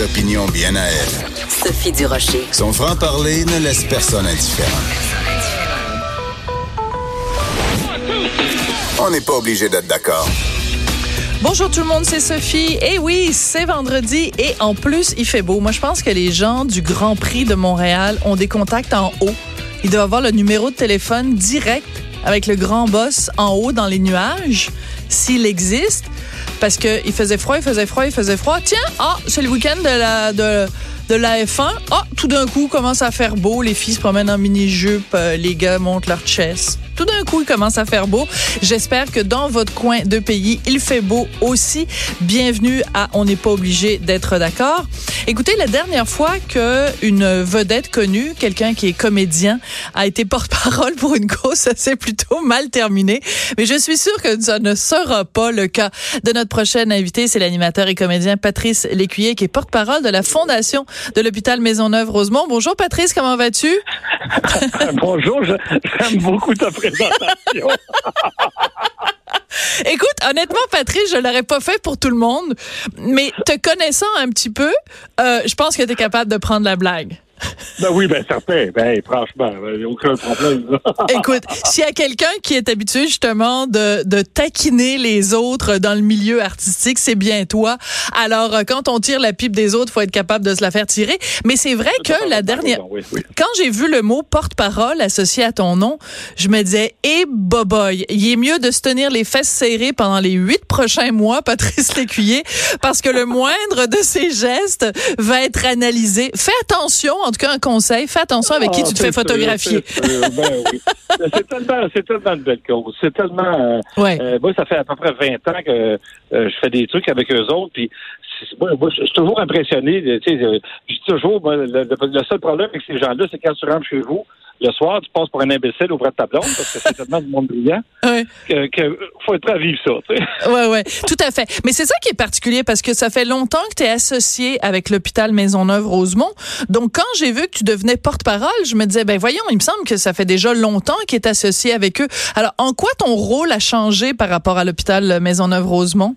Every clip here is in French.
Opinions bien à elle. Sophie Durocher. Son franc-parler ne laisse personne indifférent. On n'est pas obligé d'être d'accord. Bonjour tout le monde, c'est Sophie. Et oui, c'est vendredi et en plus, il fait beau. Moi, je pense que les gens du Grand Prix de Montréal ont des contacts en haut. Ils doivent avoir le numéro de téléphone direct avec le grand boss en haut dans les nuages, s'il existe. Parce que il faisait froid, il faisait froid, il faisait froid. Tiens, ah, c'est le week-end de la, de, de la F1. Ah, tout d'un coup, commence à faire beau. Les filles se promènent en mini-jupe, euh, les gars montent leur chest. Tout d'un coup, il commence à faire beau. J'espère que dans votre coin de pays, il fait beau aussi. Bienvenue à On n'est pas obligé d'être d'accord. Écoutez, la dernière fois que une vedette connue, quelqu'un qui est comédien, a été porte-parole pour une cause, ça s'est plutôt mal terminé. Mais je suis sûre que ça ne sera pas le cas de notre prochaine invité. C'est l'animateur et comédien Patrice Lécuyer, qui est porte-parole de la Fondation de l'hôpital Maisonneuve-Rosemont. Bonjour Patrice, comment vas-tu? Bonjour, j'aime beaucoup ta présentation. Écoute, honnêtement, Patrice, je l'aurais pas fait pour tout le monde, mais te connaissant un petit peu, euh, je pense que tu es capable de prendre la blague. Ben oui, ben certain. Ben franchement, a aucun problème. Écoute, s'il y a quelqu'un qui est habitué justement de, de taquiner les autres dans le milieu artistique, c'est bien toi. Alors, euh, quand on tire la pipe des autres, faut être capable de se la faire tirer. Mais c'est vrai que la dernière... Oui, oui. Quand j'ai vu le mot porte-parole associé à ton nom, je me disais, eh boboy, il est mieux de se tenir les fesses serrées pendant les huit prochains mois, Patrice Lécuyer, parce que le moindre de ses gestes va être analysé. Fais attention, en tout cas un conseil, fais attention avec qui Ah, tu te fais photographier. c'est- c'est- ben oui. C'est tellement, c'est tellement une belle cause. C'est tellement. euh, Ouais. euh, moi, ça fait à peu près 20 ans que euh, je fais des trucs avec eux autres. Puis, moi, moi, je suis toujours impressionné. Tu sais, euh, je dis toujours, moi, le- le seul problème avec ces gens-là, c'est quand tu rentres chez vous. Le soir, tu passes pour un imbécile auprès de ta blonde parce que c'est tellement du monde brillant Ouais. que, que faut être à vivre ça. tu sais. Ouais, ouais, tout à fait. Mais c'est ça qui est particulier parce que ça fait longtemps que tu es associé avec l'hôpital Maisonneuve-Rosemont. Donc, quand j'ai vu que tu devenais porte-parole, je me disais, ben voyons, il me semble que ça fait déjà longtemps qu'il est associé avec eux. Alors, en quoi ton rôle a changé par rapport à l'hôpital Maisonneuve-Rosemont?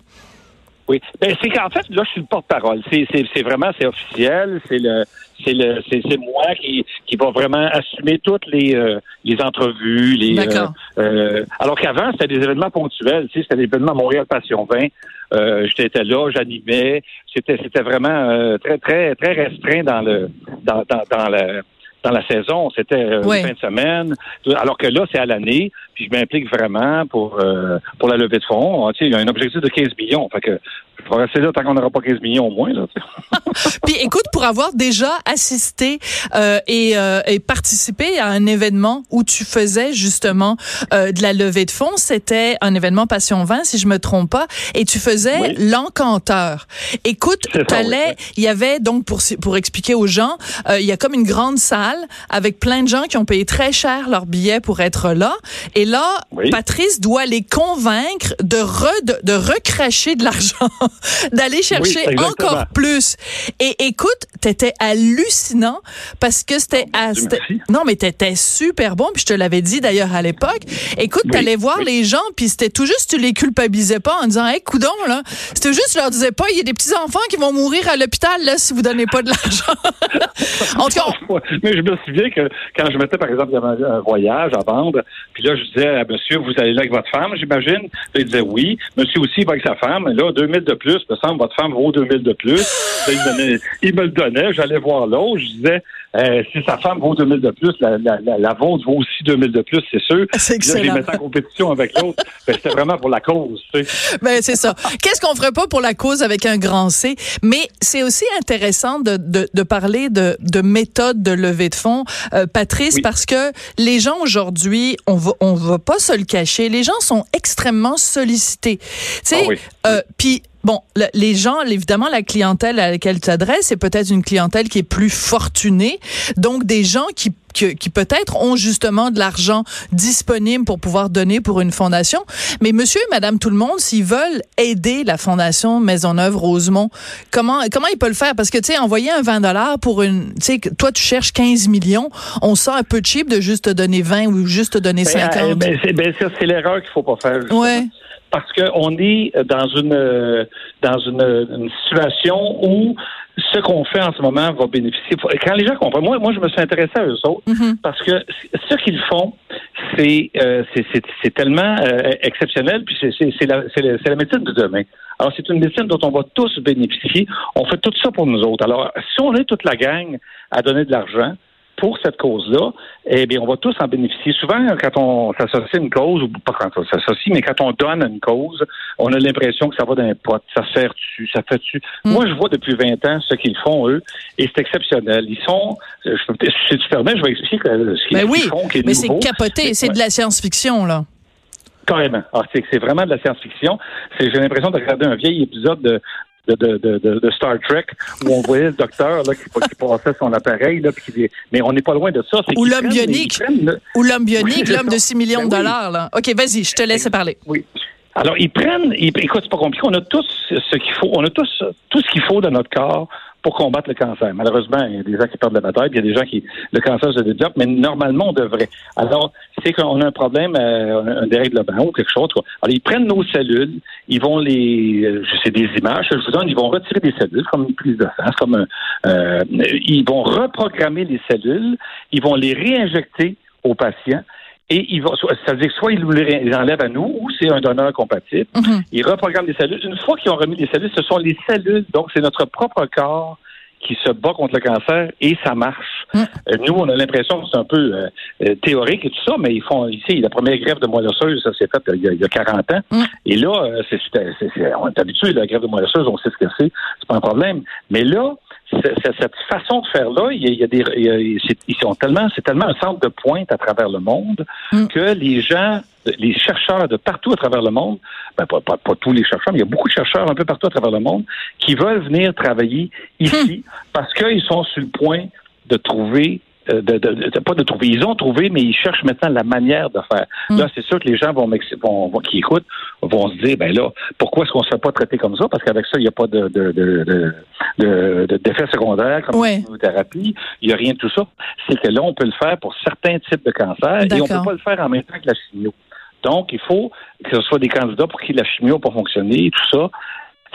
Oui. Ben, c'est qu'en fait, là, je suis le porte-parole. C'est, c'est, c'est vraiment, c'est officiel. C'est le, c'est le, c'est, c'est moi qui, qui va vraiment assumer toutes les, euh, les entrevues, les. D'accord. euh, euh, alors qu'avant, c'était des événements ponctuels. Tu sais, c'était l'événement Montréal Passion 20. Euh, j'étais là, j'animais. C'était, c'était vraiment euh, très, très, très restreint dans le, dans, dans, dans le dans la saison, c'était euh, une fin de semaine. Alors que là, c'est à l'année, puis je m'implique vraiment pour euh, pour la levée de fonds. Tu sais, il y a un objectif de 15 millions. Fait que je vais rester là tant qu'on n'aura pas 15 millions au moins. Là. Puis écoute, pour avoir déjà assisté euh, et, euh, et participé à un événement où tu faisais justement euh, de la levée de fonds, c'était un événement Passion 20, si je me trompe pas, et tu faisais Oui. l'encanteur. Écoute, t'allais, oui. il y avait donc pour pour expliquer aux gens, euh, il y a comme une grande salle avec plein de gens qui ont payé très cher leur billet pour être là, et là, Oui. Patrice doit les convaincre de re, de, de recracher de l'argent, d'aller chercher encore plus. Et écoute, t'étais hallucinant parce que c'était c'était- merci. non mais t'étais super bon puis je te l'avais dit d'ailleurs à l'époque. Écoute, Oui, t'allais voir oui. les gens puis c'était tout juste tu les culpabilisais pas en disant hey coudon là, c'était juste tu leur disais pas il y a des petits enfants qui vont mourir à l'hôpital là si vous donnez pas de l'argent. en tout cas, on- Mais je me souviens que quand je mettais, par exemple, il y avait un voyage à vendre, puis là, je disais à monsieur, vous allez là avec votre femme, j'imagine? Il disait oui. Monsieur aussi va avec sa femme. Là, 2000 de plus, me semble, votre femme vaut 2000 de plus. Il me le donnait, j'allais voir l'autre, je disais, Euh, si sa femme vaut 2000 de plus, la, la, la, vôtre vaut aussi 2000 de plus, c'est sûr. C'est excellent. Là, je les en compétition avec l'autre. ben, c'était vraiment pour la cause. Tu sais. Ben, c'est ça. Qu'est-ce qu'on ferait pas pour la cause avec un grand C? Mais c'est aussi intéressant de, de, de parler de, de méthode de levée de fonds, euh, Patrice, parce que les gens aujourd'hui, on va, on va pas se le cacher, les gens sont extrêmement sollicités. Tu sais, Ah euh, puis Bon, les gens, évidemment, la clientèle à laquelle tu t'adresses, c'est peut-être une clientèle qui est plus fortunée. Donc, des gens qui, qui, qui peut-être ont justement de l'argent disponible pour pouvoir donner pour une fondation. Mais monsieur et madame tout le monde, s'ils veulent aider la fondation Maisonneuve-Rosemont, comment, comment ils peuvent le faire? Parce que, tu sais, envoyer un 20 dollars pour une, tu sais, toi, tu cherches 15 millions, on sent un peu cheap de juste te donner 20 ou juste te donner 50. Ben, ben, c'est, ben, c'est l'erreur qu'il faut pas faire. justement. ouais. parce qu'on est dans une dans une, une situation où ce qu'on fait en ce moment va bénéficier. Quand les gens comprennent, moi, moi, je me suis intéressé à eux autres Mhm. parce que ce qu'ils font, c'est euh, c'est- tellement euh, exceptionnel, puis c'est- la, c'est la, c'est la médecine de demain. Alors, c'est une médecine dont on va tous bénéficier. On fait tout ça pour nous autres. Alors, si on est toute la gang à donner de l'argent, pour cette cause-là, eh bien, on va tous en bénéficier. Souvent, quand on s'associe à une cause, ou pas quand on s'associe, mais quand on donne à une cause, on a l'impression que ça va d'un pot, ça se fait dessus, ça fait dessus. Mm. Moi, je vois depuis 20 ans ce qu'ils font, eux, et c'est exceptionnel. Ils sont, euh, je si tu permets, je vais expliquer euh, ce qu'ils Ben oui, font, qui est mais c'est capoté, c'est de la science-fiction, là. Carrément. Alors, c'est, c'est vraiment de la science-fiction. C'est, j'ai l'impression de regarder un vieil épisode de, de, de, de, Star Trek où on voyait le docteur là, qui, qui passait son appareil. Là, puis qui- mais on n'est pas loin de ça. C'est Ou l'homme bionique. prennent Ou l'homme bionique, Oui, l'homme de 6 millions Ben de oui. dollars, là. OK, vas-y, je te laisse parler. Oui. Alors, ils prennent, ils- écoute, c'est pas compliqué, on a tous ce qu'il faut, on a tous tout ce qu'il faut dans notre corps pour combattre le cancer. Malheureusement, il y a des gens qui perdent la bataille, puis il y a des gens qui, le cancer se développe, mais normalement, on devrait. Alors, c'est qu'on a un problème, euh, un dérèglement ou quelque chose. quoi. Alors, ils prennent nos cellules, ils vont les, euh, je sais des images, je vous donne, ils vont retirer des cellules, comme une prise de sang, comme un, euh, ils vont reprogrammer les cellules, ils vont les réinjecter aux patients, et ils vont, ça veut dire que soit ils nous les enlèvent à nous, ou c'est un donneur compatible. Mhm. Ils reprogramment les cellules. Une fois qu'ils ont remis les cellules, ce sont les cellules, donc c'est notre propre corps qui se bat contre le cancer et ça marche. Mm. Euh, nous, on a l'impression que c'est un peu euh, euh, théorique et tout ça, mais ils font ici la première grève de moelle osseuse, ça s'est fait euh, il y, a, il y a 40 ans. Mm. Et là, c'est- on est habitué, la grève de moelle osseuse, on sait ce que c'est, c'est pas un problème. Mais là, cette façon de faire là, il y a, il y a des, il y a- ils sont tellement, c'est tellement un centre de pointe à travers le monde Mm. que les gens, les chercheurs de partout à travers le monde, ben pas, pas, pas tous les chercheurs, mais il y a beaucoup de chercheurs un peu partout à travers le monde qui veulent venir travailler ici parce qu'ils sont sur le point de trouver euh, de, de- de- pas de trouver, ils ont trouvé, mais ils cherchent maintenant la manière de faire. Mm. Là, c'est sûr que les gens vont, m'ex- vont, vont- qui écoutent vont se dire, ben là, pourquoi est-ce qu'on se fait pas traiter comme ça? Parce qu'avec ça, il n'y a pas de, de, de, d'effets secondaires comme Ouais. la chimiothérapie, il n'y a rien de tout ça. C'est que là, on peut le faire pour certains types de cancers et on D'accord. peut pas le faire en même temps que la chimio. Donc, il faut que ce soit des candidats pour qui la chimio pas fonctionner, tout ça.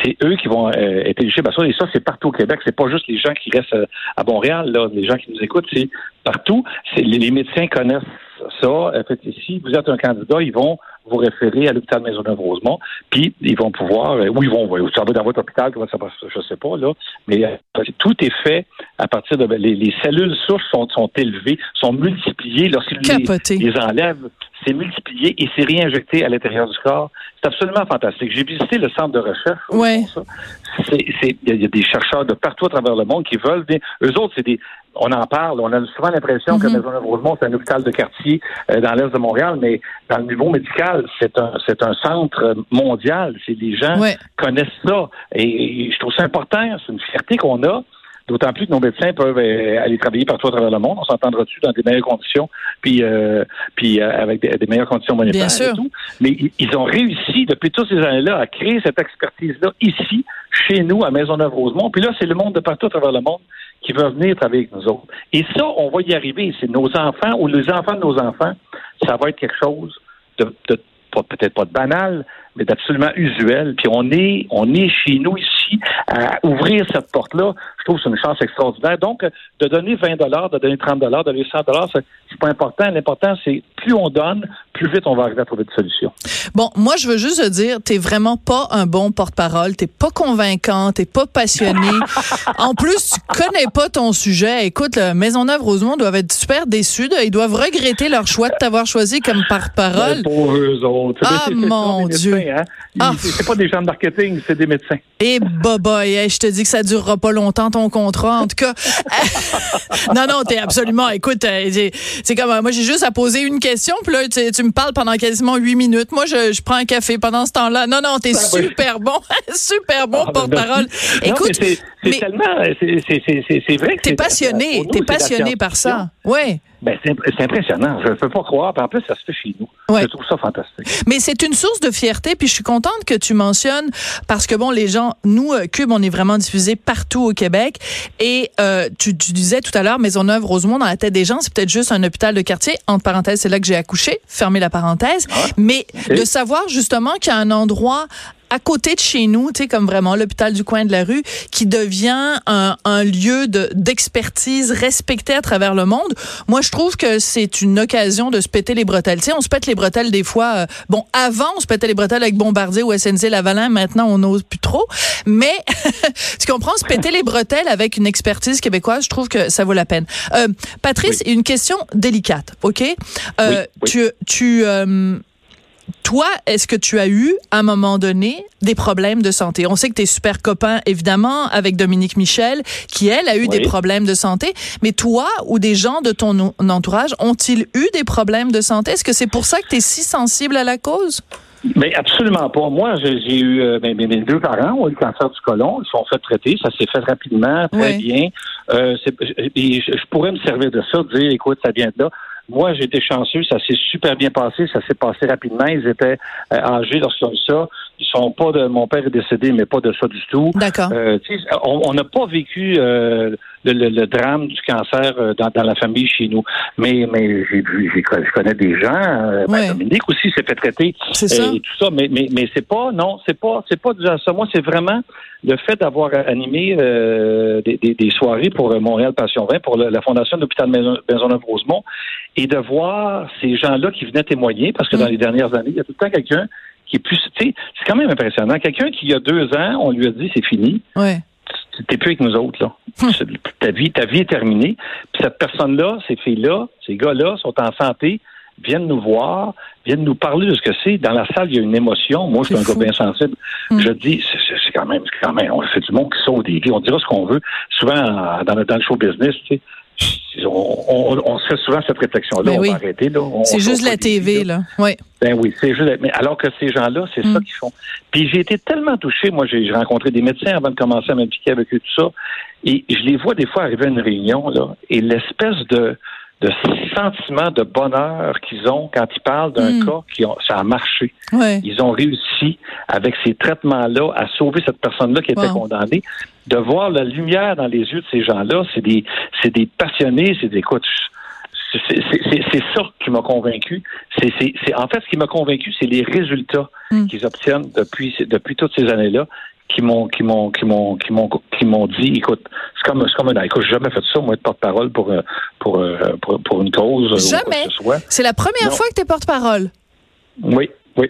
C'est eux qui vont euh, être éligibles à ça. Et ça, c'est partout au Québec. C'est pas juste les gens qui restent euh, à Montréal, là. Les gens qui nous écoutent, c'est partout. C'est les, médecins connaissent ça. En fait, si vous êtes un candidat, ils vont vous référer à l'hôpital Maisonneuve-Rosemont, puis ils vont pouvoir, euh, où ils vont, vous savez, dans votre hôpital, comment ça passe, je sais pas, là, mais euh, tout est fait à partir de, les, les cellules souches sont, sont élevées, sont multipliées lorsqu'ils les enlèvent, c'est multiplié et c'est réinjecté à l'intérieur du corps. C'est absolument fantastique. J'ai visité le centre de recherche. Ouais. il y, a- des chercheurs de partout à travers le monde qui veulent venir. Eux autres, c'est des, on en parle, on a souvent l'impression que Mhm. Maisonneuve-Rosemont, c'est un hôpital de quartier euh, dans l'est de Montréal, mais dans le niveau médical, c'est un, c'est un centre mondial. C'est les gens Ouais. connaissent ça. Et, et je trouve ça important. C'est une fierté qu'on a. D'autant plus que nos médecins peuvent euh, aller travailler partout à travers le monde. On s'entendra dessus dans des meilleures conditions, puis, euh, puis euh, avec des, des meilleures conditions monétaires Bien sûr. et tout. Mais ils- ont réussi depuis toutes ces années-là à créer cette expertise-là ici, chez nous, à Maisonneuve-Rosemont. Puis là, c'est le monde de partout à travers le monde qui veut venir travailler avec nous autres. Et ça, on va y arriver. C'est nos enfants ou les enfants de nos enfants. Ça va être quelque chose de, de peut-être pas de banal, mais d'absolument usuel. Puis on est, on est chez nous ici à ouvrir cette porte-là. Je trouve que c'est une chance extraordinaire. Donc, de donner 20 dollars, de donner 30 dollars, de donner 100 dollars, c'est pas important. L'important, c'est plus on donne, plus vite on va arriver à trouver des solutions. Bon, moi, je veux juste te dire, t'es vraiment pas un bon porte-parole. T'es pas convaincant, t'es pas passionné. en plus, tu connais pas ton sujet. Écoute, le Maisonneuve-Rosemont doivent être super déçus. Ils doivent regretter leur choix de t'avoir choisi comme porte-parole. Eux autres. Ah, mon Dieu. Hein? Ah. C'est pas des gens de marketing, c'est des médecins. Et bah, bah, je te dis que ça durera pas longtemps ton contrat. En tout cas, non, non, t'es absolument. Écoute, euh, c'est comme moi, j'ai juste à poser une question, puis là, tu, me parles pendant quasiment huit minutes. Moi, je, prends un café pendant ce temps-là. Non, non, t'es ah, super bon, super bon ah, ben, porte-parole. Écoute, c'est tellement, c'est vrai. T'es passionné, t'es passionné par ça. Oui. Ben, c'est impressionnant. Je ne peux pas croire. En plus, ça se fait chez nous. Je trouve ça fantastique. Mais c'est une source de fierté. Puis je suis contente que tu mentionnes parce que bon, les gens, nous, euh, Cube, on est vraiment diffusé partout au Québec. Et euh, tu, disais tout à l'heure, Maisonneuve, Rosemont, dans la tête des gens, c'est peut-être juste un hôpital de quartier. Entre parenthèses, c'est là que j'ai accouché. Fermez la parenthèse. Ah, Mais de savoir justement qu'il y a un endroit à côté de chez nous, tu sais, comme vraiment l'hôpital du coin de la rue, qui devient un, un lieu d'expertise respecté à travers le monde. Moi, je trouve que c'est une occasion de se péter les bretelles. Tu sais, on se pète les bretelles des fois. Euh, bon, avant, on se pètait les bretelles avec Bombardier ou SNC Lavalin. Maintenant, on n'ose plus trop. Mais, tu comprends, se péter les bretelles avec une expertise québécoise, je trouve que ça vaut la peine. Euh, Patrice, une question délicate, OK? Euh, Tu, tu euh, toi, est-ce que tu as eu, à un moment donné, des problèmes de santé? On sait que tu es super copain, évidemment, avec Dominique Michel, qui, elle, a eu des problèmes de santé. Mais toi ou des gens de ton entourage ont-ils eu des problèmes de santé? Est-ce que c'est pour ça que tu es si sensible à la cause? Mais absolument pas. Moi, j'ai eu euh, mes deux parents ont eu le cancer du côlon. Ils sont fait traiter. Ça s'est fait rapidement, très bien. Euh, je, pourrais me servir de ça, dire, écoute, ça vient de là. Moi, j'ai été chanceux, ça s'est super bien passé, ça s'est passé rapidement. Ils étaient euh, âgés lorsqu'ils ont eu ça. Ils sont pas de mon père est décédé, mais pas de ça du tout. D'accord. Euh, on n'a pas vécu euh, le, drame du cancer euh, dans, dans, la famille chez nous. Mais mais j'ai vu, je connais des gens. Euh, ben, Dominique aussi s'est fait traiter et tout ça. Mais mais mais c'est pas non, c'est pas c'est pas déjà ça. Moi, c'est vraiment le fait d'avoir animé des, des, des, soirées pour Montréal Passion 20, pour la Fondation de l'hôpital Maisonneuve-Rosemont, et de voir ces gens-là qui venaient témoigner, parce que dans mm. les dernières années, il y a tout le temps quelqu'un qui est plus, c'est quand même impressionnant. Quelqu'un qui, il y a deux ans, on lui a dit c'est fini. Ouais. T'es plus avec nous autres, là. Hum. Ta vie, ta vie est terminée. Puis cette personne-là, ces filles-là, ces gars-là sont en santé, viennent nous voir, viennent nous parler de ce que c'est. Dans la salle, il y a une émotion. Moi, je suis un gars bien sensible. Hum. Je dis, c'est quand même, c'est quand même, on fait du monde qui sauve des vies. On dira ce qu'on veut. Souvent, dans le, dans le show business, tu sais, on, on, se fait souvent cette réflexion-là. Ben on va arrêter. C'est juste la TV, là. Oui. Ben oui, c'est juste. Mais alors que ces gens-là, c'est ça mm. qu'ils font. Puis j'ai été tellement touché. Moi, j'ai rencontré des médecins avant de commencer à m'impliquer avec eux, tout ça. Et je les vois des fois arriver à une réunion, là, et l'espèce de de sentiment de bonheur qu'ils ont quand ils parlent d'un mm. cas qui ont, ça a marché. Ils ont réussi avec ces traitements-là à sauver cette personne-là qui était condamnée. De voir la lumière dans les yeux de ces gens-là, c'est des, c'est des passionnés, c'est des écoute, c'est ça qui m'a convaincu. C'est en fait ce qui m'a convaincu, c'est les résultats mm. qu'ils obtiennent depuis depuis toutes ces années-là qui m'ont qui m'ont qui m'ont qui m'ont qui m'ont dit écoute c'est comme c'est comme un écoute j'ai jamais fait ça moi être porte-parole pour, euh, pour, euh, pour pour une cause jamais c'est la première fois que tu es porte-parole? Oui oui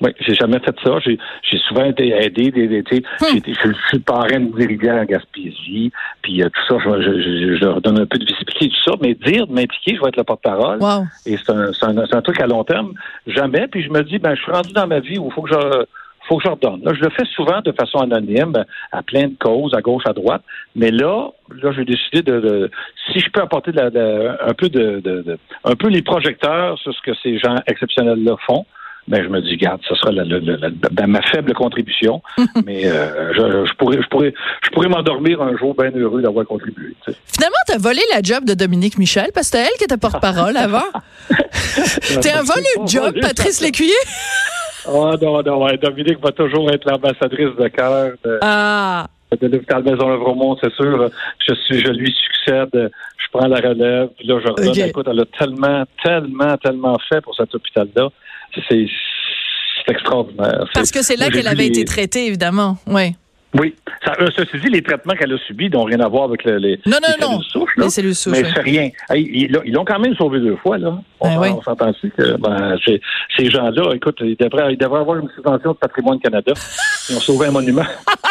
oui, j'ai jamais fait ça. J'ai, j'ai souvent été aidé. Des, des, hmm. je suis parrain de rivières à Gaspésie, puis euh, tout ça, je, je, je, leur donne un peu de visibilité, tout ça. Mais dire, de m'impliquer, je vais être le porte-parole. Et c'est un, c'est, un, c'est un truc à long terme. Jamais. Puis je me dis, ben, je suis rendu dans ma vie où il faut que je faut que je redonne. Là, je le fais souvent de façon anonyme, à plein de causes, à gauche, à droite. Mais là, là, j'ai décidé de, si je peux apporter de la, un peu de, de, un peu les projecteurs sur ce que ces gens exceptionnels-là font. Ben, je me dis, garde, ce sera la, ben, ma faible contribution, mais euh, je, je, pourrais, je pourrais, je pourrais m'endormir un jour bien heureux d'avoir contribué. Finalement, tu as volé la job de Dominique Michel parce que c'était elle qui était porte-parole avant. T'es un volé de job, Patrice Lécuyer? Oh non, non, Dominique va toujours être l'ambassadrice de cœur de, ah. de l'hôpital Maison Levremont, c'est sûr. Je suis, je lui succède, je prends la relève, puis là, je redonne. Écoute, elle a tellement, tellement, tellement fait pour cet hôpital-là. C'est C'est extraordinaire. Parce que c'est là qu'elle avait été traitée, évidemment. Oui. Oui. Ça, euh, ceci dit, les traitements qu'elle a subis n'ont rien à voir avec le, les, non, non, les non. souches. Les cellules souches. Mais oui. c'est rien. Ils l'ont quand même sauvé deux fois. Là. On, Ben oui. s'entend aussi que ben, ces, gens-là, écoute, ils devraient, ils devraient avoir une subvention de Patrimoine Canada. Ils ont sauvé un monument.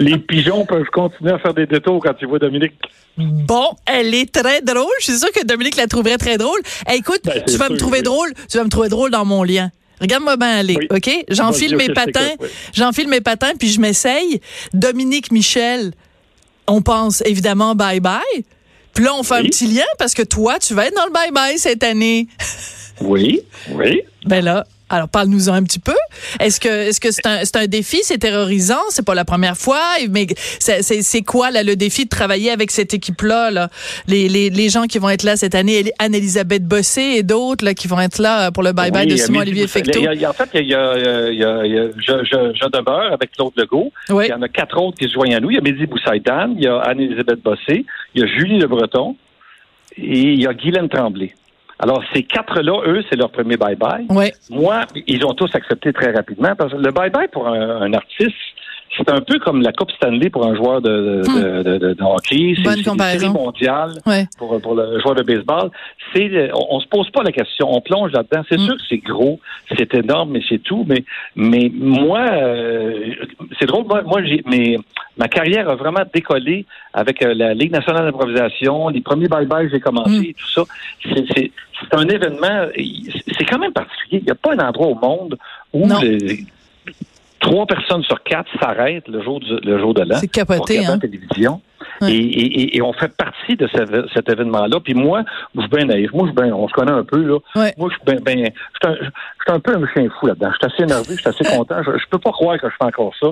les pigeons peuvent continuer à faire des détours quand ils voient Dominique. Bon, elle est très drôle. Je suis sûre que Dominique la trouverait très drôle. Hey, écoute, Ben, tu vas me sûr, trouver oui. drôle. Tu vas me trouver drôle dans mon lien. Regarde-moi bien aller, Oui. OK? J'enfile mes patins, oui. j'enfile mes patins, puis je m'essaye. Dominique Michel, on pense évidemment bye-bye. Puis là, on fait un petit lien parce que toi, tu vas être dans le bye-bye cette année. Oui, oui. Ben là, alors parle-nous un petit peu. Est-ce que est-ce que c'est un, c'est un défi, c'est terrorisant, c'est pas la première fois, mais c'est, c'est, c'est quoi là, le défi de travailler avec cette équipe-là, là? Les, les, les gens qui vont être là cette année, Anne-Elisabeth Bossé et d'autres là, qui vont être là pour le bye-bye Oui, de Simon-Olivier Fecteau. en fait, il y a, il y a, il y a je, je, je demeure avec Claude Legault. Oui. Il y en a quatre autres qui se joignent à nous. Il y a Mehdi Boussaïdan, il y a Anne-Elisabeth Bossé, il y a Julie Le Breton et il y a Guylaine Tremblay. Alors, ces quatre-là, eux, c'est leur premier bye-bye. Moi, ils ont tous accepté très rapidement parce que le bye-bye pour un, un artiste, c'est un peu comme la Coupe Stanley pour un joueur de, de, de, de- de hockey. C'est- Hmm. Bonne c'est une comparaison. série mondiale Ouais. pour, pour le joueur de baseball. C'est, on, on se pose pas la question, on plonge là-dedans. C'est Mm. sûr que c'est gros, c'est énorme, mais c'est tout. Mais, mais moi, euh, c'est drôle. Moi, moi j'ai, mais ma carrière a vraiment décollé avec euh, la Ligue nationale d'improvisation, les premiers bye-bye que j'ai commencé, Mm. et tout ça. C'est, c'est, c'est un événement. C'est quand même particulier. Il n'y a pas un endroit au monde où les- trois personnes sur quatre s'arrêtent le jour du, le jour de l'an C'est pour capoté, regarder hein? la télévision. Ouais. Et, et, et- et on fait partie de ce- cet événement-là. Puis moi, je suis bien naïf. Moi, je suis bien- on se connaît un peu, là. Ouais. Moi, je suis bien, bien- je suis un, peu un chien fou là-dedans. Je suis assez énervé, je suis assez content. Je, je peux pas croire que je fais encore ça.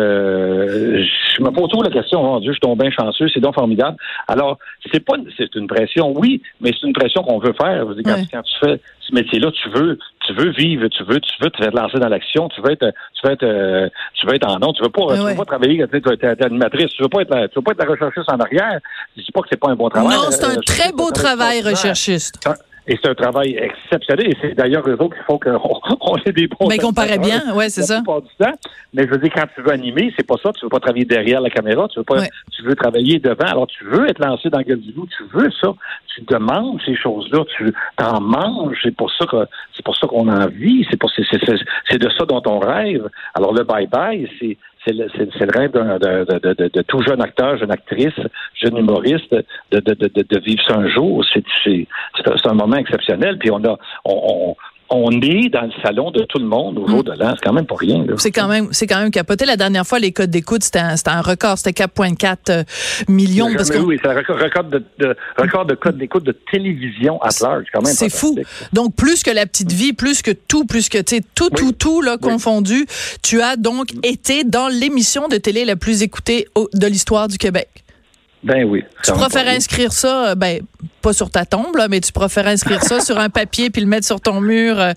Euh, je me pose toujours la question, oh mon Dieu, je donc bien chanceux, c'est donc formidable. Alors, c'est pas, une- c'est une pression, oui, mais c'est une pression qu'on veut faire. Quand, Ouais. quand tu fais ce métier-là, tu veux, tu veux vivre, tu veux, tu veux te lancer dans l'action, tu veux être, tu veux être, euh, tu veux être en nom, tu veux pas, tu veux pas travailler, tu veux être animatrice, tu veux pas être, la- tu veux pas être la recherchiste en arrière. Je dis pas que c'est pas un bon travail. Non, c'est un Euh, très beau travail, recherchiste. Et c'est un travail exceptionnel. Et c'est d'ailleurs eux autres qui font qu'on on ait des bons Mais qu'on paraît bien, ouais, c'est ça. du temps. Mais je veux dire, quand tu veux animer, c'est pas ça. Tu veux pas travailler derrière la caméra. Tu veux pas, Ouais. tu veux travailler devant. Alors, tu veux être lancé dans le gueule du loup. Tu veux ça. Tu demandes ces choses-là. Tu t'en manges. C'est pour ça que, c'est pour ça qu'on en vit. C'est pour, c'est, c'est, c'est- c'est de ça dont on rêve. Alors, le bye-bye, c'est, c'est le, rêve de, de, tout jeune acteur, jeune actrice, jeune humoriste, de, vivre ça un jour. C'est, un, moment exceptionnel. Puis on a, on, on est dans le salon de tout le monde au jour de l'an. C'est quand même pas rien. C'est quand même, c'est quand même capoté. La dernière fois, les codes d'écoute, c'était un, un record, c'était 4,4 euh, millions. Parce que oui, c'est un record, record de, de- record de code d'écoute de télévision at large, quand même. c'est fou. Donc plus que la petite vie, plus que tout, plus que tu sais tout, Oui. tout, tout là Oui. confondu. Tu as donc été dans l'émission de télé la plus écoutée de l'histoire du Québec. Ben oui. Tu préfères inscrire ça, euh, ben pas sur ta tombe là, mais tu préfères inscrire ça sur un papier puis le mettre sur ton mur. euh,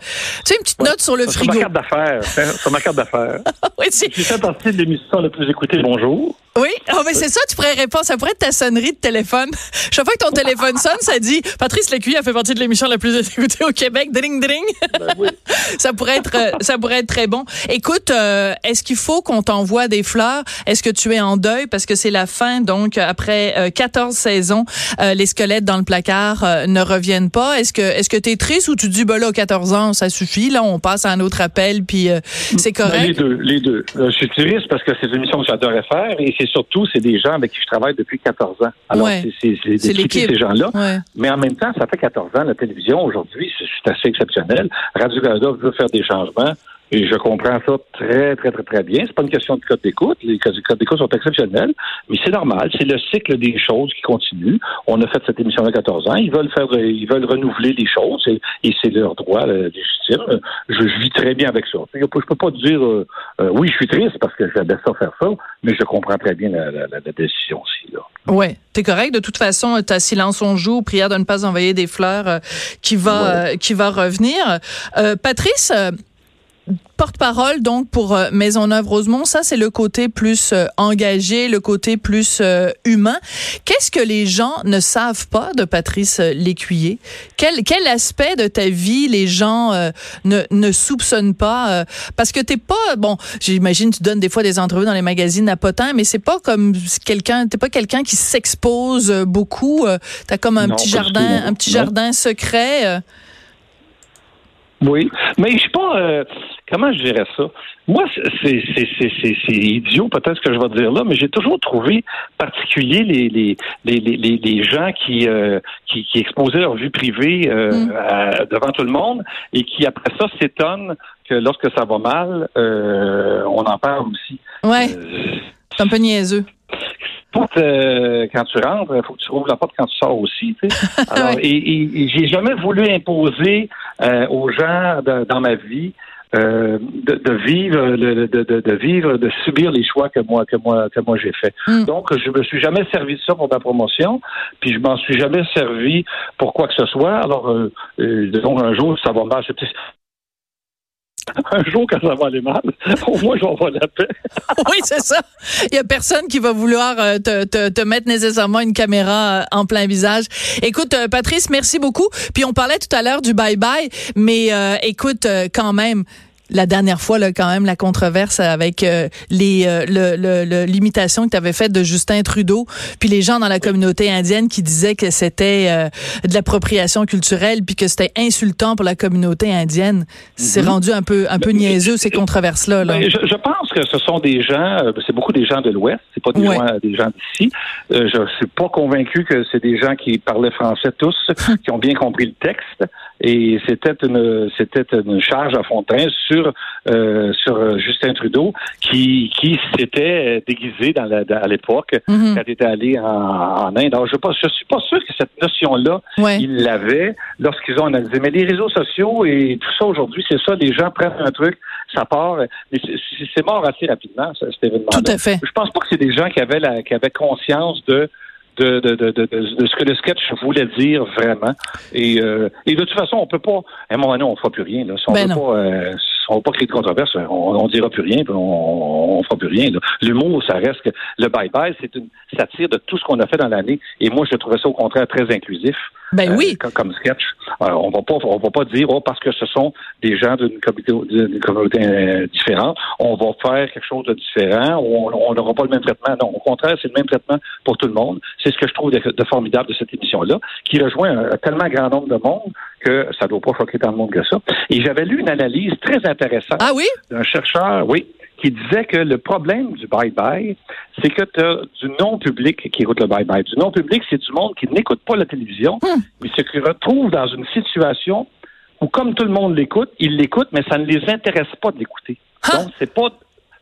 tu sais une petite note sur le Sur frigo. ma carte d'affaires. hein, Sur ma carte d'affaires. Oui, c'est- J'ai fait partie de l'émission la plus écoutée. Bonjour. Oui, oh, mais c'est ça, tu pourrais répondre. Ça pourrait être ta sonnerie de téléphone. Chaque fois que ton téléphone sonne, ça dit Patrice Lécuyer a fait partie de l'émission la plus écoutée au Québec. Dring, dring. Ben oui. ça pourrait être, euh, ça pourrait être très bon. Écoute, euh, est-ce qu'il faut qu'on t'envoie des fleurs? Est-ce que tu es en deuil? Parce que c'est la fin Donc après euh, 14 saisons, euh, les squelettes dans le placard euh, ne reviennent pas. Est-ce que, est-ce que t'es triste ou tu dis bah là 14 ans ça suffit là, on passe à un autre appel puis euh, c'est Ben, les correct. deux, les deux. Euh, je suis triste parce que c'est une émission que j'adorais faire et c'est surtout, c'est des gens avec qui je travaille depuis 14 ans. Alors, Ouais. c'est, c'est, ces gens-là. Ouais. Mais en même temps, ça fait 14 ans, la télévision, aujourd'hui, c'est, c'est assez exceptionnel. Radio-Canada veut faire des changements. Et je comprends ça très, très, très, très bien. C'est pas une question de code d'écoute. Les codes d'écoute sont exceptionnels, mais c'est normal. C'est le cycle des choses qui continue. On a fait cette émission à 14 ans. Ils veulent faire, ils veulent renouveler les choses et, et c'est leur droit euh, légitime. Je, je vis très bien avec ça. Je peux, pas dire, euh, euh, oui, je suis triste parce que j'avais ça faire ça, mais je comprends très bien la, la- décision aussi, là. Ouais, t'es correct. De toute façon, ta silence on joue, prière de ne pas envoyer des fleurs euh, qui va qui va revenir. Euh, Patrice, porte-parole donc pour euh, Maisonneuve-Rosemont, ça c'est le côté plus euh, engagé, le côté plus euh, humain. Qu'est-ce que les gens ne savent pas de Patrice Lécuyer? Quel quel aspect de ta vie les gens ne, ne soupçonnent pas Parce que t'es pas bon, j'imagine tu donnes des fois des entrevues dans les magazines à potin, mais c'est pas comme quelqu'un, t'es pas quelqu'un qui s'expose beaucoup. T'as comme un petit jardin, un petit jardin secret. Oui, mais je suis pas. Euh, comment je dirais ça? Moi, c'est idiot peut-être ce que je vais dire là, mais j'ai toujours trouvé particulier les les les les, les gens qui, euh, qui, qui exposaient leur vie privée euh, mm. devant tout le monde et qui après ça s'étonnent que lorsque ça va mal, on en parle aussi. Ouais. c'est un peu niaiseux. Euh, quand tu rentres, il faut que tu ouvres la porte quand tu sors aussi. Tu sais. Alors, et, et, j'ai jamais voulu imposer euh, aux gens dans ma vie euh, de, de, vivre, de, de, de, vivre, de subir les choix que moi que moi que moi j'ai fait. Hmm. Donc je me suis jamais servi de ça pour ma promotion, puis je m'en suis jamais servi pour quoi que ce soit. Alors euh, donc un jour ça va mal, un jour, quand ça va aller mal, au moins, je vais la paix. oui, c'est ça. Il n'y a personne qui va vouloir euh, te, te, te, mettre nécessairement une caméra euh, en plein visage. Écoute, euh, Patrice, merci beaucoup. Puis on parlait tout à l'heure du bye-bye, mais écoute, quand même, la dernière fois, là, quand même, la controverse avec euh, les euh, le, l'imitation que tu avais faite de Justin Trudeau, puis les gens dans la communauté indienne qui disaient que c'était euh, de l'appropriation culturelle, puis que c'était insultant pour la communauté indienne. C'est mhm. rendu un peu un peu niaiseux ces controverses-là. Là. Ben, je, pense que ce sont des gens, c'est beaucoup des gens de l'Ouest, c'est pas des, gens, des gens d'ici. je suis pas convaincu que c'est des gens qui parlaient français tous, qui ont bien compris le texte, et c'était une c'était une charge à fond de train sur euh, sur euh, Justin Trudeau qui qui s'était déguisé dans la, à l'époque mhm. quand il était allé en, en Inde. Alors je ne je suis pas sûr que cette notion là il l'avait lorsqu'ils ont analysé. Mais les réseaux sociaux et tout ça aujourd'hui, c'est ça. Les gens prennent un truc, ça part. Mais c'est mort assez rapidement cet événement. Tout à fait. Je pense pas que c'est des gens qui avaient la, qui avaient conscience de de, de, de, de, ce que le sketch voulait dire vraiment. Et, euh, et de toute façon, on peut pas. À un moment donné, on fera plus rien. Là. Si on ben pas, euh, on va pas créer de controverse, on, on dira plus rien, on, on fera plus rien. L'humour, ça reste que le bye-bye, c'est une satire de tout ce qu'on a fait dans l'année. Et moi, je trouvais ça au contraire très inclusif. Ben oui. Euh, comme, sketch. Alors, on va pas, on va pas dire, oh, parce que ce sont des gens d'une communauté, communauté euh, différente, on va faire quelque chose de différent, on n'aura pas le même traitement. Non, au contraire, c'est le même traitement pour tout le monde. C'est ce que je trouve de, formidable de cette émission-là, qui rejoint un, tellement grand nombre de monde que ça ne doit pas choquer tant de monde que ça. Et j'avais lu une analyse très intéressante ah oui? d'un chercheur, oui, qui disait que le problème du bye-bye, c'est que tu as du non-public qui écoute le bye-bye. Du non-public, c'est du monde qui n'écoute pas la télévision, hmm. mais ce qui retrouve dans une situation où, comme tout le monde l'écoute, ils l'écoutent, mais ça ne les intéresse pas de l'écouter. Donc, c'est pas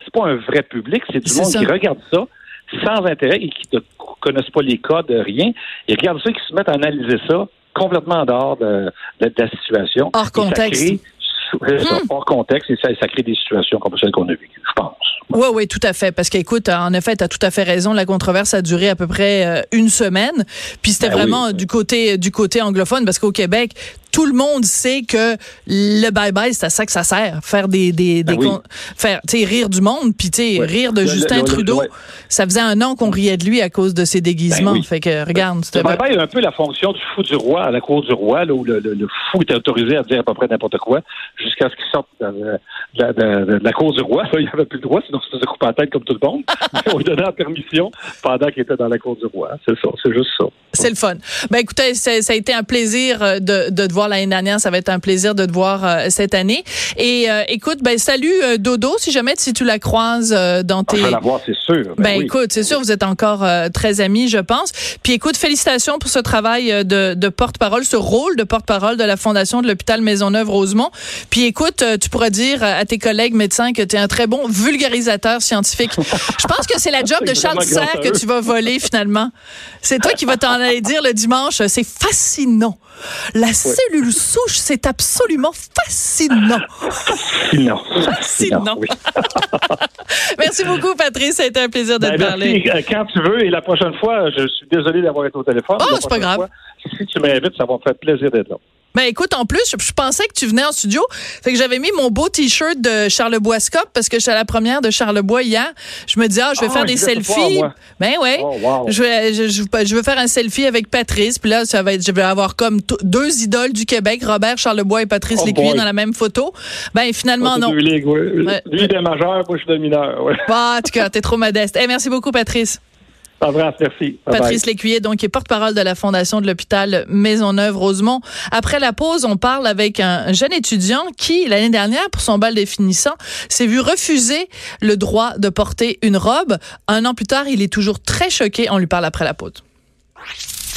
c'est pas un vrai public, c'est du monde qui regarde ça sans intérêt et qui ne connaissent pas les codes, rien. Ils regardent ça qui se mettent à analyser ça complètement en dehors de, la situation. Hors contexte. Hmm. hors contexte et ça, ça crée des situations comme celles qu'on a vécues, je pense. Oui, oui, tout à fait. Parce qu'écoute, en effet, tu as tout à fait raison. La controverse a duré à peu près euh, une semaine. Puis c'était ben vraiment du côté du côté anglophone, parce qu'au Québec, tout le monde sait que le bye bye c'est à ça que ça sert. Faire des des, ben faire tu rire du monde puis tu sais rire de Justin Trudeau. ça faisait un an qu'on riait de lui à cause de ses déguisements. Ben fait que regarde le bye bye a un peu la fonction du fou du roi à la cour du roi là où le, fou était autorisé à dire à peu près n'importe quoi jusqu'à ce qu'il sorte de, la cour du roi. Il il avait plus le droit sinon il se faisait couper la tête comme tout le monde. Mais on lui donnait la permission pendant qu'il était dans la cour du roi. C'est ça c'est juste ça. C'est le fun. Ben écoutez ça a été un plaisir euh, de, de voir l'année dernière. Ça va être un plaisir de te voir euh, cette année. Et euh, écoute, ben salut euh, Dodo, si jamais si tu la croises dans tes. Ah, je vais la voir, c'est sûr. Ben, ben écoute, c'est sûr, vous êtes encore très amis, je pense. Puis écoute, félicitations pour ce travail de, de porte-parole, ce rôle de porte-parole de la Fondation de l'hôpital Maisonneuve-Rosemont. Puis écoute, tu pourras dire à tes collègues médecins que tu es un très bon vulgarisateur scientifique. je pense que c'est la job de Charles Serre que tu vas voler finalement. C'est toi qui vas t'en aller dire le dimanche. C'est fascinant. La cellule c'est absolument fascinant. Fascinant. Fascinant. merci beaucoup, Patrice. Ça a été un plaisir de ben, te parler. Euh, quand tu veux. Et la prochaine fois, je suis désolé d'avoir été au téléphone. Oh, c'est pas grave. si tu m'invites, ça va me faire plaisir d'être là. Ben écoute, en plus, je, pensais que tu venais en studio. Fait que j'avais mis mon beau t-shirt de Charlebois Scop parce que j'étais à la première de Charlebois hier. Je me dis ah, je vais Ah, faire des selfies. ben ouais. Oh, wow. Je vais je, je, veux faire un selfie avec Patrice, puis là ça va être je vais avoir comme deux idoles du Québec, Robert Charlebois et Patrice Oh Lécuyer dans la même photo. Ben finalement C'est non. deux ligues, ouais. Ouais. Lui, il est majeur, moi, je suis de mineur. Ouais. Bah, en tout cas, t'es trop modeste. Eh, merci beaucoup Patrice. Patrice Lécuyer, donc, est porte-parole de la Fondation de l'hôpital Maisonneuve-Rosemont. Après la pause, on parle avec un jeune étudiant qui, l'année dernière, pour son bal des finissants, s'est vu refuser le droit de porter une robe. Un an plus tard, il est toujours très choqué. On lui parle après la pause.